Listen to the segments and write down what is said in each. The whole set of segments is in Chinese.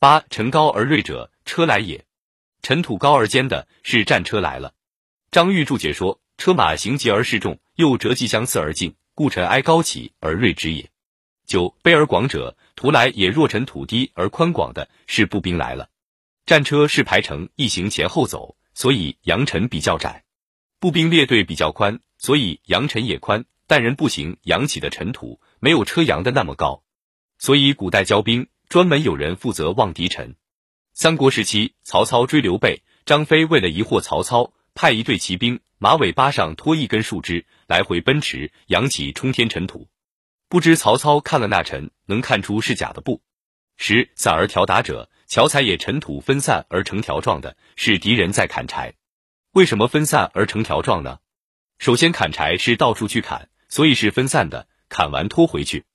八尘高而锐者，车来也。尘土高而坚的是战车来了。张玉注解说：车马行疾而势众，又折戟相似而近，故尘埃高起而锐之也。九卑而广者，图来也。若尘土低而宽广的是步兵来了。战车是排成一行前后走，所以扬尘比较窄；步兵列队比较宽，所以扬尘也宽。但人步行扬起的尘土没有车扬的那么高，所以古代交兵专门有人负责望敌尘。三国时期，曹操追刘备，张飞为了疑惑曹操，派一队骑兵，马尾巴上拖一根树枝，来回奔驰，扬起冲天尘土。不知曹操看了那尘，能看出是假的不？十散而条达者，樵才也。尘土分散而成条状的，是敌人在砍柴。为什么分散而成条状呢？首先，砍柴是到处去砍。所以是分散的，砍完拖回去，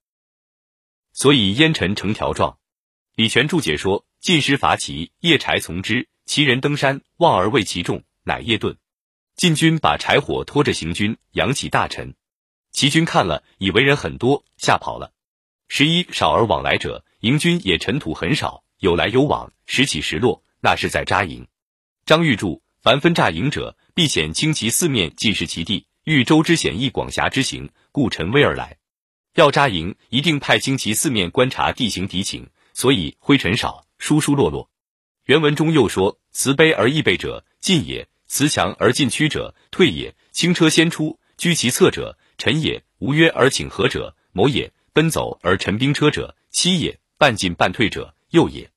所以烟尘成条状。李全注解说：进师伐齐，夜柴从之，齐人登山，望而为其众，乃夜遁。晋军把柴火拖着行军，扬起大尘，齐军看了，以为人很多，吓跑了。十一少而往来者，营军也尘土很少，有来有往，时起时落，那是在扎营。张玉注：凡分扎营者，必显清其四面，尽是其地。欲周之险易，广狭之行，故陈威而来。要扎营，一定派精其四面观察地形敌情，所以灰尘少，疏疏落落。原文中又说：慈悲而易备者，进也；慈强而进趋者，退也。轻车先出，居其侧者，臣也；无约而请和者，谋也；奔走而陈兵车者，欺也；半进半退者，诱也；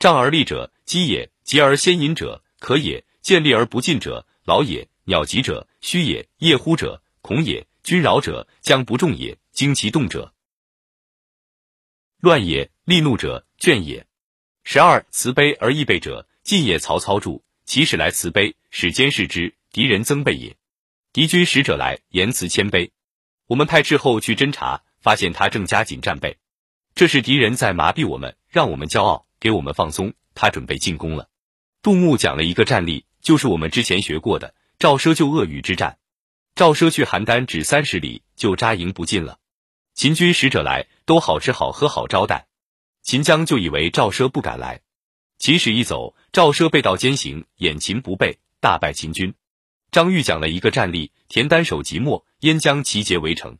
仗而立者，击也；急而先引者，可也；见利而不进者，劳也。鸟疾者，虚也；夜呼者，恐也；君扰者，将不重也；惊其动者，乱也；利怒者，倦也。十二慈悲而易备者，晋也。曹操注：其使来慈悲，使监视之，敌人增备也。敌军使者来，言辞谦卑。我们派斥候去侦察，发现他正加紧战备，这是敌人在麻痹我们，让我们骄傲，给我们放松。他准备进攻了。杜牧讲了一个战例，就是我们之前学过的。赵奢救鄂豫之战，赵奢去邯郸只三十里就扎营不进了。秦军使者来，都好吃好喝好招待。秦将就以为赵奢不敢来，秦使一走，赵奢背道兼行，掩秦不备，大败秦军。张玉讲了一个战例：田单守即墨，燕将齐结围城。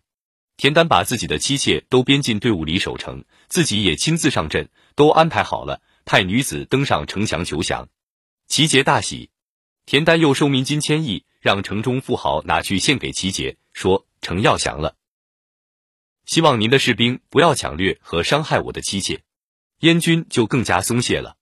田单把自己的妻妾都编进队伍里守城，自己也亲自上阵，都安排好了，派女子登上城墙求降。齐杰大喜。田丹又收民金千亿，让城中富豪拿去献给齐杰，说城要降了，希望您的士兵不要抢掠和伤害我的妻妾。燕军就更加松懈了。